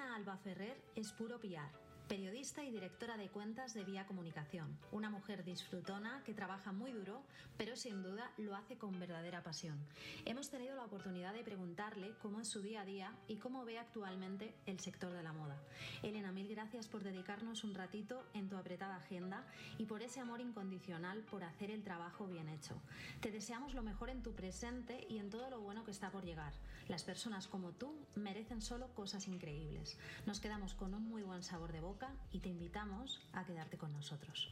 Alba Ferrer es puro piar periodista y directora de cuentas de Vía Comunicación. Una mujer disfrutona que trabaja muy duro, pero sin duda lo hace con verdadera pasión. Hemos tenido la oportunidad de preguntarle cómo es su día a día y cómo ve actualmente el sector de la moda. Elena, mil gracias por dedicarnos un ratito en tu apretada agenda y por ese amor incondicional por hacer el trabajo bien hecho. Te deseamos lo mejor en tu presente y en todo lo bueno que está por llegar. Las personas como tú merecen solo cosas increíbles. Nos quedamos con un muy buen sabor de boca y te invitamos a quedarte con nosotros.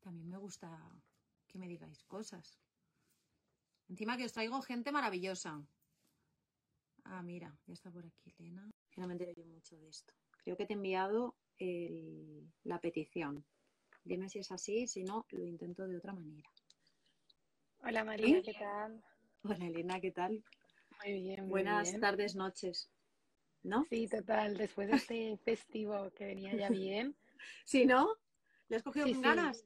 También me gusta que me digáis cosas. Encima que os traigo gente maravillosa. Ah, mira, ya está por aquí Elena. no me entero yo mucho de esto. Creo que te he enviado la petición. Dime si es así, si no, lo intento de otra manera. Hola María, ¿qué tal? Hola Elena, ¿qué tal? Muy bien. Muy Buenas tardes, noches. ¿No? Sí, total. Después de este festivo que venía ya bien. ¿Sí, no? ¿Le has cogido con ganas?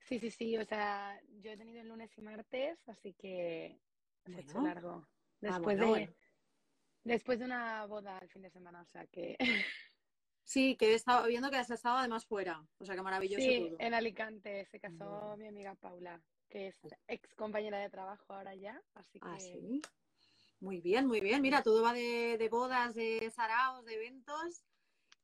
Sí, sí, sí. O sea, yo he tenido el lunes y martes, así que se ha hecho largo. Ah, después de después de una boda el fin de semana, o sea que. Sí, que he estado viendo que has estado además fuera. O sea, que maravilloso. Sí, en Alicante se casó mi amiga Paula, que es ex compañera de trabajo ahora ya, así ah, que. ¿sí? Muy bien, muy bien. Mira, todo va de, bodas, de saraos, de eventos.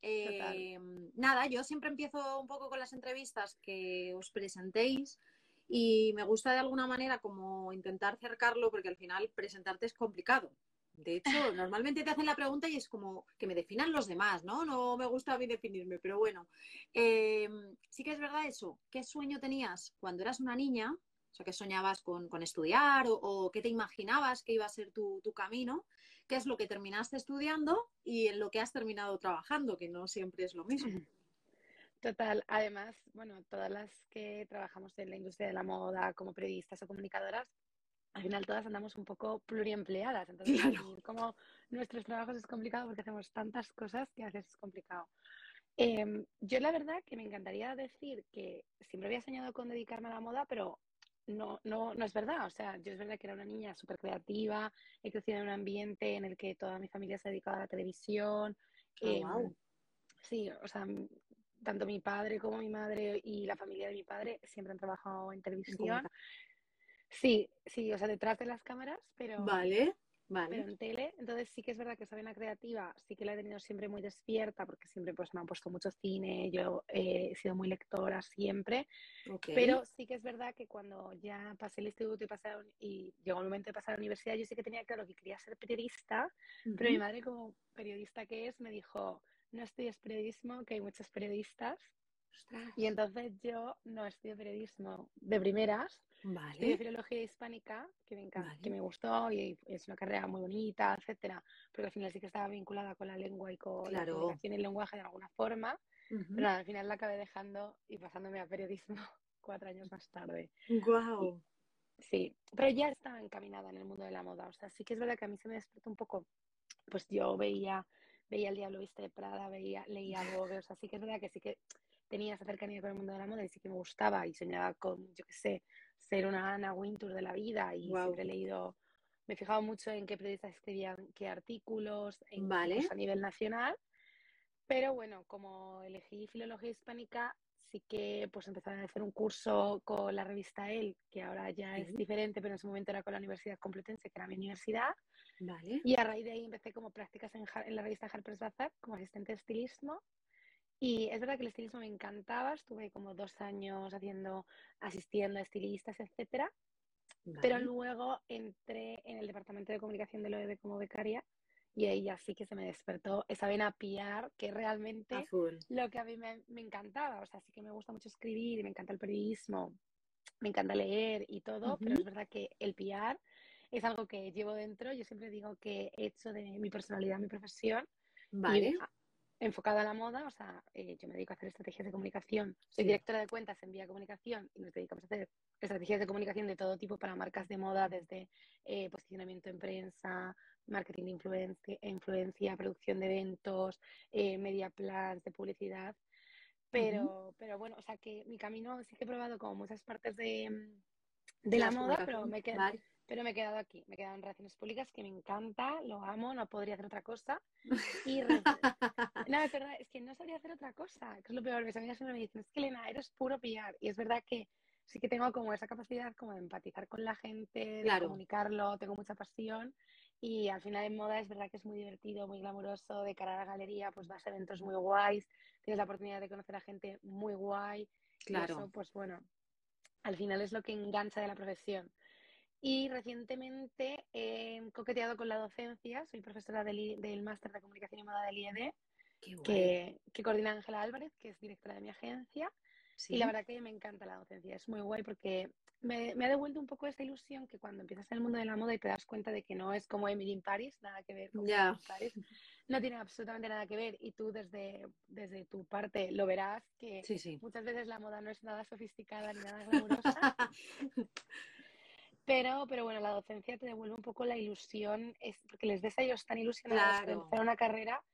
Eh, nada, yo siempre empiezo un poco con las entrevistas que os presentéis y me gusta de alguna manera como intentar cercarlo porque al final presentarte es complicado. De hecho, normalmente te hacen la pregunta y es como que me definan los demás, ¿no? No me gusta a mí definirme, pero bueno. Eh, sí que es verdad eso. ¿Qué sueño tenías cuando eras una niña? O sea, ¿qué soñabas con, estudiar o, qué te imaginabas que iba a ser tu, camino? ¿Qué es lo que terminaste estudiando y en lo que has terminado trabajando? Que no siempre es lo mismo. Total. Además, bueno, todas las que trabajamos en la industria de la moda como periodistas o comunicadoras, al final todas andamos un poco pluriempleadas. Entonces, como nuestros trabajos es complicado porque hacemos tantas cosas que a veces es complicado. Em, yo la verdad que me encantaría decir que siempre había soñado con dedicarme a la moda, pero no, no, no es verdad. O sea, yo es verdad que era una niña súper creativa, he crecido en un ambiente en el que toda mi familia se ha dedicado a la televisión. Ah, em, sí, o sea, tanto mi padre como mi madre y la familia de mi padre siempre han trabajado en televisión. Sí, sí, o sea, detrás de las cámaras, pero... Vale. Vale. Pero en tele, entonces sí que es verdad que una creativa, sí que la he tenido siempre muy despierta, porque siempre pues me han puesto mucho cine, yo he sido muy lectora siempre, pero sí que es verdad que cuando ya pasé el instituto y, pasé y llegó el momento de pasar a la universidad, yo sí que tenía claro que quería ser periodista, pero mi madre como periodista que es me dijo, no estudies periodismo, que hay muchos periodistas, y entonces yo no estudio periodismo de primeras, vale. estudio filología hispánica, que me encanta, que me gustó y es una carrera muy bonita, etcétera, pero al final sí que estaba vinculada con la lengua y con la comunicación y el lenguaje de alguna forma, pero al final la acabé dejando y pasándome a periodismo cuatro años más tarde. Wow. sí, pero ya estaba encaminada en el mundo de la moda, o sea, sí que es verdad que a mí se me despertó un poco, pues yo veía veía El Diablo Viste de Prada, veía, leía Vogue, o sea, sí que es verdad que sí que tenía esa cercanía con el mundo de la moda y sí que me gustaba y soñaba con, yo qué sé, ser una Anna Wintour de la vida y siempre he leído, me he fijado mucho en qué periodistas escribían qué artículos en, vale. a nivel nacional, pero bueno, como elegí filología hispánica, sí que pues empecé a hacer un curso con la revista El, que ahora ya es diferente, pero en ese momento era con la Universidad Complutense, que era mi universidad. Vale. Y a raíz de ahí empecé como prácticas en, en la revista Harper's Bazaar como asistente de estilismo y es verdad que el estilismo me encantaba, estuve como dos años haciendo, asistiendo a estilistas, etcétera. Pero luego entré en el departamento de comunicación de OEB como becaria y ahí ya sí que se me despertó esa vena piar que realmente lo que a mí me, me, encantaba. O sea, sí que me gusta mucho escribir y me encanta el periodismo, me encanta leer y todo, pero es verdad que el PR es algo que llevo dentro. Yo siempre digo que he hecho de mi personalidad mi profesión. Vale enfocada a la moda, o sea, eh, yo me dedico a hacer estrategias de comunicación, soy directora de cuentas en Vía Comunicación y nos dedicamos a hacer estrategias de comunicación de todo tipo para marcas de moda, desde eh, posicionamiento en prensa, marketing de influencia, influencia producción de eventos, eh, media plans de publicidad. Pero, pero bueno, o sea que mi camino sí que he probado como muchas partes de, de la, moda, pero me quedé, pero me he quedado aquí, me he quedado en relaciones públicas, que me encanta, lo amo, no podría hacer otra cosa. Y no, es verdad, es que no sabría hacer otra cosa, que es lo peor. Mis amigas siempre me dicen, es que Elena, eres puro pillar. Y es verdad que sí que tengo como esa capacidad como de empatizar con la gente, de comunicarlo, tengo mucha pasión. Y al final en moda es verdad que es muy divertido, muy glamuroso, de cara a la galería, pues vas a eventos muy guays, tienes la oportunidad de conocer a gente muy guay. Claro. eso, pues bueno, al final es lo que engancha de la profesión. Y recientemente he coqueteado con la docencia, soy profesora del, del máster de comunicación y moda del IED, que, que, coordina Ángela Álvarez, que es directora de mi agencia. Y la verdad que me encanta la docencia, es muy guay porque me, me, ha devuelto un poco esa ilusión que cuando empiezas en el mundo de la moda y te das cuenta de que no es como Emily in Paris, nada que ver con Paris, no tiene absolutamente nada que ver y tú desde, desde tu parte lo verás que muchas veces la moda no es nada sofisticada ni nada glamurosa. Pero, pero bueno, la docencia te devuelve un poco la ilusión, es porque les ves a ellos tan ilusionados de hacer una carrera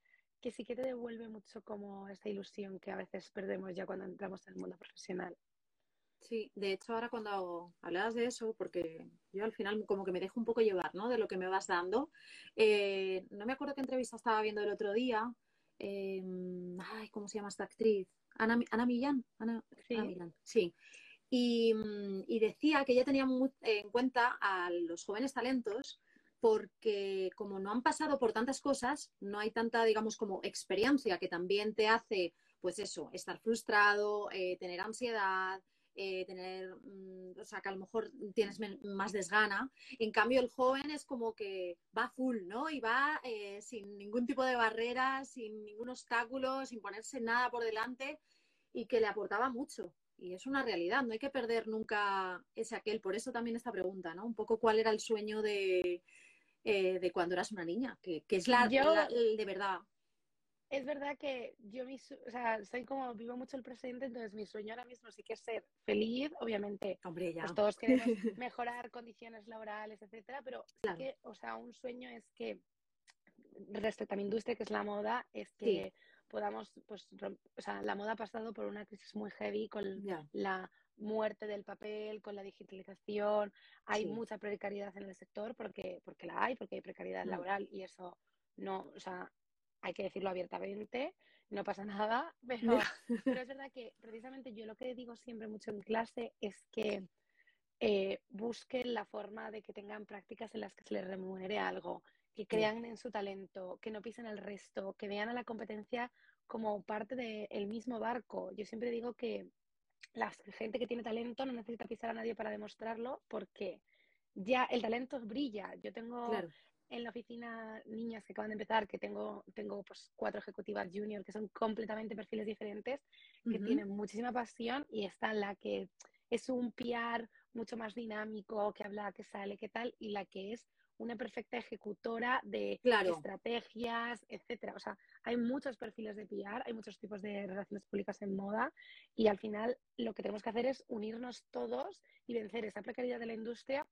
que sí que te devuelve mucho como esa ilusión que a veces perdemos ya cuando entramos en el mundo profesional. Sí, de hecho ahora cuando hablabas de eso, porque yo al final como que me dejo un poco llevar, ¿no? De lo que me vas dando. Eh, no me acuerdo qué entrevista estaba viendo el otro día. Em, ay, ¿cómo se llama esta actriz? Ana, Ana Millán. Ana, sí. Ana Millán. Sí. Mm, y, decía que ella tenía en cuenta a los jóvenes talentos porque como no han pasado por tantas cosas, no hay tanta, digamos, como experiencia que también te hace, pues eso, estar frustrado, eh, tener ansiedad, eh, tener, mm, o sea, que a lo mejor tienes más desgana. En cambio, el joven es como que va full, ¿no? Y va eh, sin ningún tipo de barrera, sin ningún obstáculo, sin ponerse nada por delante y que le aportaba mucho y es una realidad, no hay que perder nunca ese aquel. Por eso también esta pregunta, ¿no? Un poco cuál era el sueño de, eh, de cuando eras una niña, que, es la, de verdad. Es verdad que yo o sea, soy como, vivo mucho el presente, entonces mi sueño ahora mismo sí que es ser feliz, obviamente. Hombre, ya. Pues todos queremos mejorar condiciones laborales, etcétera, pero que, o sea, un sueño es que, respecto a mi industria, que es la moda, es que podamos, pues, o sea, la moda ha pasado por una crisis muy heavy con la muerte del papel, con la digitalización, hay mucha precariedad en el sector porque, porque la hay, porque hay precariedad mm. laboral y eso no, o sea, hay que decirlo abiertamente, no pasa nada, pero, pero es verdad que precisamente yo lo que digo siempre mucho en clase es que eh, busquen la forma de que tengan prácticas en las que se les remunere algo, que crean en su talento, que no pisen el resto, que vean a la competencia como parte del mismo barco. Yo siempre digo que la gente que tiene talento no necesita pisar a nadie para demostrarlo porque ya el talento brilla. Yo tengo en la oficina niñas que acaban de empezar, que tengo, tengo pues cuatro ejecutivas junior que son completamente perfiles diferentes, que tienen muchísima pasión y está la que es un PR mucho más dinámico, que habla, que sale, que tal, y la que es una perfecta ejecutora de estrategias, etcétera. O sea, hay muchos perfiles de PR, hay muchos tipos de relaciones públicas en moda y al final lo que tenemos que hacer es unirnos todos y vencer esa precariedad de la industria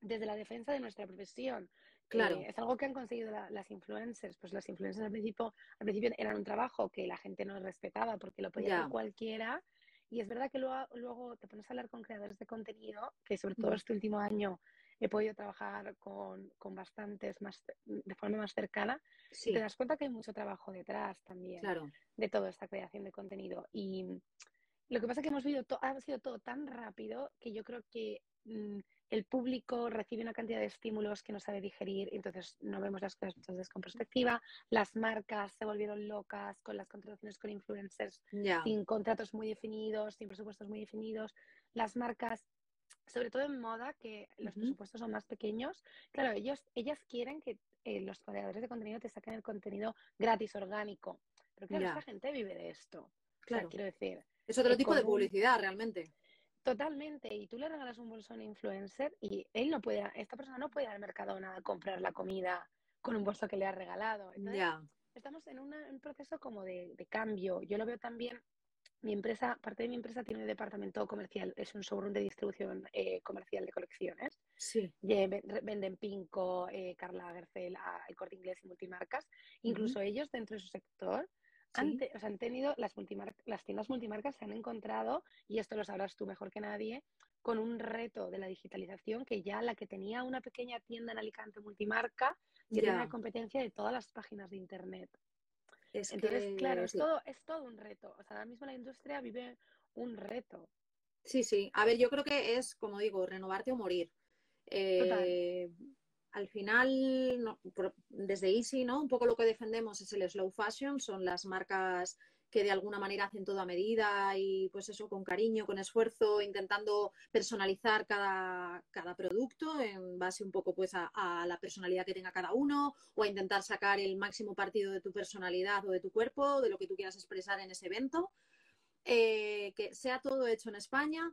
desde la defensa de nuestra profesión. Claro. es algo que han conseguido las influencers. Pues las influencers al principio, al principio eran un trabajo que la gente no respetaba porque lo podía hacer cualquiera. Y es verdad que luego, luego, te pones a hablar con creadores de contenido, que sobre todo este último año he podido trabajar con, con bastantes más, de forma más cercana, y te das cuenta que hay mucho trabajo detrás también de toda esta creación de contenido. Y lo que pasa es que hemos visto, ha sido todo tan rápido que yo creo que mm, el público recibe una cantidad de estímulos que no sabe digerir, entonces no vemos las cosas muchas veces con perspectiva. Las marcas se volvieron locas con las contrataciones con influencers sin contratos muy definidos, sin presupuestos muy definidos. Las marcas sobre todo en moda, que los presupuestos son más pequeños, claro, ellos, ellas quieren que eh, los creadores de contenido te saquen el contenido gratis, orgánico. Pero claro, esta gente vive de esto. Claro, quiero decir. Es otro tipo de publicidad, realmente. Totalmente. Y tú le regalas un bolso a un influencer y él no puede, esta persona no puede ir al Mercadona a comprar la comida con un bolso que le ha regalado. Entonces, estamos en un proceso como de, de, cambio. Yo lo veo también mi empresa, parte de mi empresa tiene un departamento comercial, es un showroom de distribución eh, comercial de colecciones. Sí. venden Pinco, eh, Carla Lagerfeld, El Corte Inglés y multimarcas. Incluso ellos, dentro de su sector, han, han, tenido las, las tiendas multimarcas se han encontrado, y esto lo sabrás tú mejor que nadie, con un reto de la digitalización que ya la que tenía una pequeña tienda en Alicante multimarca ya tiene la competencia de todas las páginas de internet. Entonces, claro, es, todo, es todo un reto. O sea, ahora mismo la industria vive un reto. Sí, sí. A ver, yo creo que es, como digo, renovarte o morir. Eh, al final, desde Easy, ¿no? Un poco lo que defendemos es el slow fashion, son las marcas que de alguna manera hacen todo a medida y pues eso con cariño, con esfuerzo, intentando personalizar cada, cada producto en base un poco pues a, la personalidad que tenga cada uno o a intentar sacar el máximo partido de tu personalidad o de tu cuerpo, de lo que tú quieras expresar en ese evento. Eh, que sea todo hecho en España,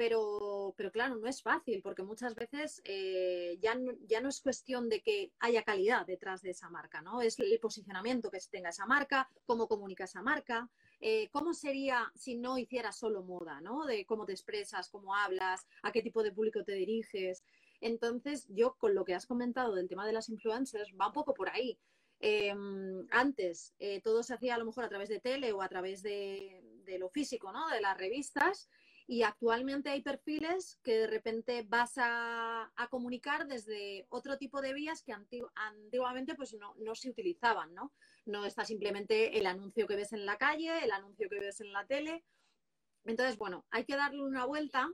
pero, pero claro, no es fácil porque muchas veces eh, ya, no, ya no es cuestión de que haya calidad detrás de esa marca, ¿no? Es el posicionamiento que tenga esa marca, cómo comunica esa marca, eh, cómo sería si no hiciera solo moda, ¿no? De cómo te expresas, cómo hablas, a qué tipo de público te diriges. Entonces, yo con lo que has comentado del tema de las influencers, va un poco por ahí. Em, antes eh, todo se hacía a lo mejor a través de tele o a través de, de lo físico, ¿no? De las revistas y actualmente hay perfiles que de repente vas a, comunicar desde otro tipo de vías que antiguamente pues no, se utilizaban, ¿no? No está simplemente el anuncio que ves en la calle, el anuncio que ves en la tele. Entonces, bueno, hay que darle una vuelta.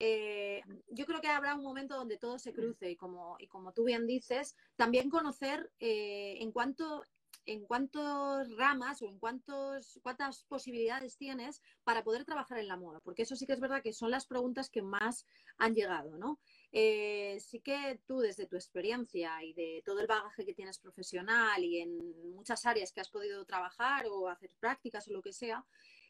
Eh, yo creo que habrá un momento donde todo se cruce y como, y como tú bien dices, también conocer eh, en cuanto en cuántas ramas o en cuántos, cuántas posibilidades tienes para poder trabajar en la moda, porque eso sí que es verdad que son las preguntas que más han llegado, ¿no? Eh, sí que tú desde tu experiencia y de todo el bagaje que tienes profesional y en muchas áreas que has podido trabajar o hacer prácticas o lo que sea,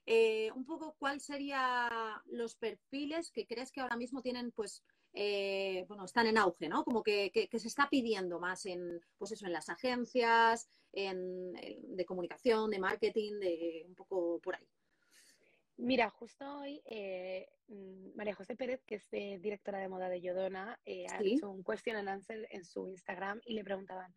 eh, un poco cuál serían los perfiles que crees que ahora mismo tienen pues eh, bueno, están en auge, ¿no? Como que, se está pidiendo más en, pues eso, en las agencias, en, de comunicación, de marketing, de un poco por ahí. Mira, justo hoy eh, mm, María José Pérez, que es eh, directora de moda de Yodona, ha hecho un question and answer en su Instagram y le preguntaban,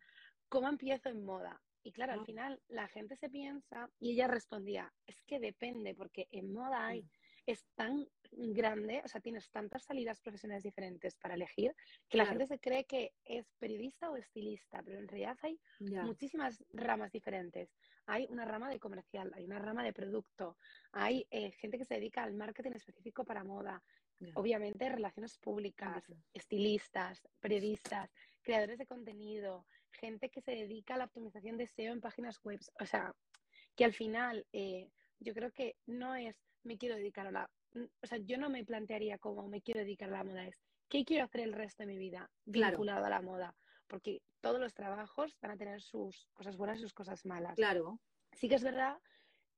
¿cómo empiezo en moda? Y claro, al final la gente se piensa y ella respondía, es que depende, porque en moda hay, mm. Es tan grande, o sea, tienes tantas salidas profesionales diferentes para elegir, que la gente se cree que es periodista o estilista, pero en realidad hay muchísimas ramas diferentes. Hay una rama de comercial, hay una rama de producto, hay eh, gente que se dedica al marketing específico para moda, obviamente relaciones públicas, estilistas, periodistas, creadores de contenido, gente que se dedica a la optimización de SEO en páginas web. O sea, que al final eh, yo creo que no es me quiero dedicar a la o sea, yo no me plantearía cómo me quiero dedicar a la moda, es qué quiero hacer el resto de mi vida vinculado a la moda, porque todos los trabajos van a tener sus cosas buenas y sus cosas malas. Claro. Sí que es verdad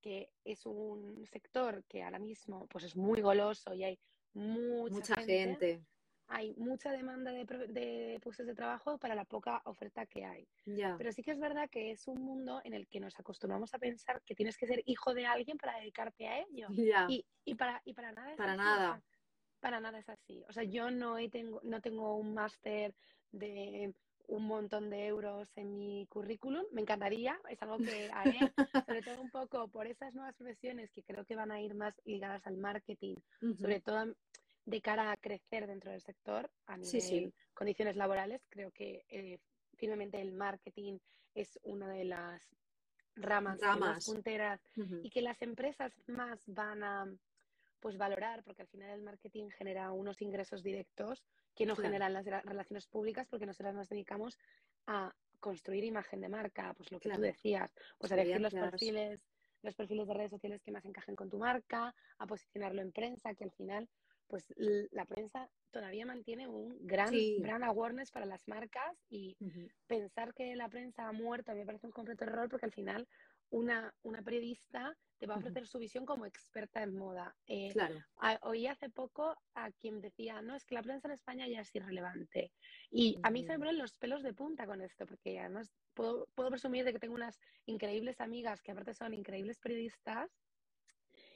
que es un sector que ahora mismo pues es muy goloso y hay mucha, gente hay mucha demanda de, de, puestos de trabajo para la poca oferta que hay. Pero sí que es verdad que es un mundo en el que nos acostumbramos a pensar que tienes que ser hijo de alguien para dedicarte a ello. Y, y, para, y para nada es para así. Nada. para nada es así. O sea, yo no, tengo, no tengo un máster de un montón de euros en mi currículum. Me encantaría, es algo que haré, sobre todo un poco por esas nuevas profesiones que creo que van a ir más ligadas al marketing, sobre todo de cara a crecer dentro del sector a nivel condiciones laborales. Creo que eh, finalmente el marketing es una de las ramas, más punteras y que las empresas más van a pues valorar porque al final el marketing genera unos ingresos directos que no generan las relaciones públicas porque nosotros nos dedicamos a construir imagen de marca, pues lo que tú decías, pues a elegir los perfiles, los perfiles de redes sociales que más encajen con tu marca, a posicionarlo en prensa, que al final pues la prensa todavía mantiene un gran, gran awareness para las marcas y pensar que la prensa ha muerto a mí me parece un completo error porque al final una, una periodista te va a ofrecer su visión como experta en moda. Eh, claro. oí hace poco a quien decía, no, es que la prensa en España ya es irrelevante. Y a mí se me ponen los pelos de punta con esto, porque además puedo, puedo presumir de que tengo unas increíbles amigas que aparte son increíbles periodistas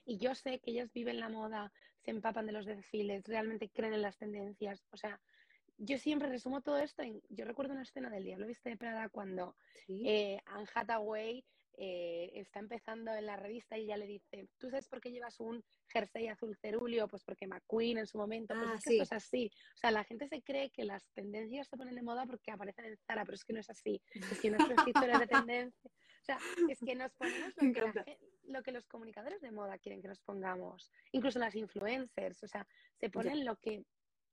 y yo sé que ellas viven la moda, se empapan de los desfiles, realmente creen en las tendencias. O sea, yo siempre resumo todo esto en. Yo recuerdo una escena del Diablo Viste de Prada cuando eh, Anne Hathaway eh, está empezando en la revista y ella le dice, ¿tú sabes por qué llevas un jersey azul cerúleo? Pues porque McQueen en su momento, pues Ah, es que sí. esto es así. O sea, la gente se cree que las tendencias se ponen de moda porque aparecen en Zara, pero es que no es así. Es que nuestros títulos de tendencia, o sea, es que nos ponemos Me lo que, la encanta. Lo que los comunicadores de moda quieren que nos pongamos, incluso las influencers, o sea, se ponen lo que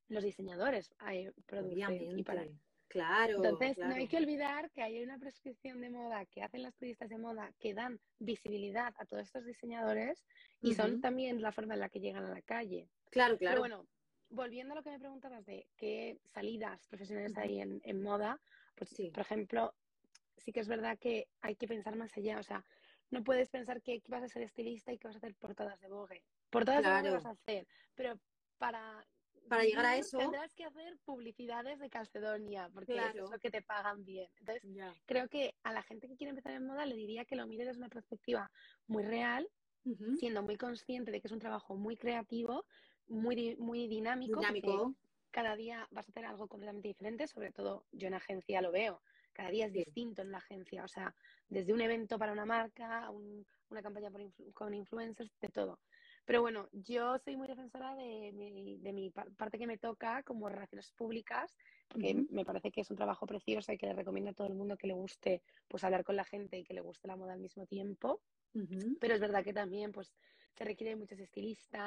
los diseñadores eh, producen y para. Claro, entonces, no hay que olvidar que hay una prescripción de moda que hacen las periodistas de moda que dan visibilidad a todos estos diseñadores y son también la forma en la que llegan a la calle. Claro, Pero claro. bueno, volviendo a lo que me preguntabas de qué salidas profesionales hay en, en moda, pues Sí. por ejemplo, sí que es verdad que hay que pensar más allá. O sea, no puedes pensar que vas a ser estilista y que vas a hacer portadas de Vogue. Portadas de Vogue Claro. vas a hacer, pero para Para llegar a eso- tendrás que hacer publicidades de Calcedonia, porque eso Claro. es lo que te pagan bien. Entonces, creo que a la gente que quiere empezar en moda le diría que lo mire desde una perspectiva muy real, siendo muy consciente de que es un trabajo muy creativo, muy, muy dinámico, Dinámico. cada día vas a hacer algo completamente diferente, sobre todo yo en agencia lo veo, cada día es distinto en la agencia, o sea, desde un evento para una marca, a un- una campaña por influ- con influencers, de todo. Pero bueno, yo soy muy defensora de mi, de mi par- parte que me toca como relaciones públicas, porque me parece que es un trabajo precioso y que le recomiendo a todo el mundo que le guste pues hablar con la gente y que le guste la moda al mismo tiempo. Pero es verdad que también pues se requiere muchos estilistas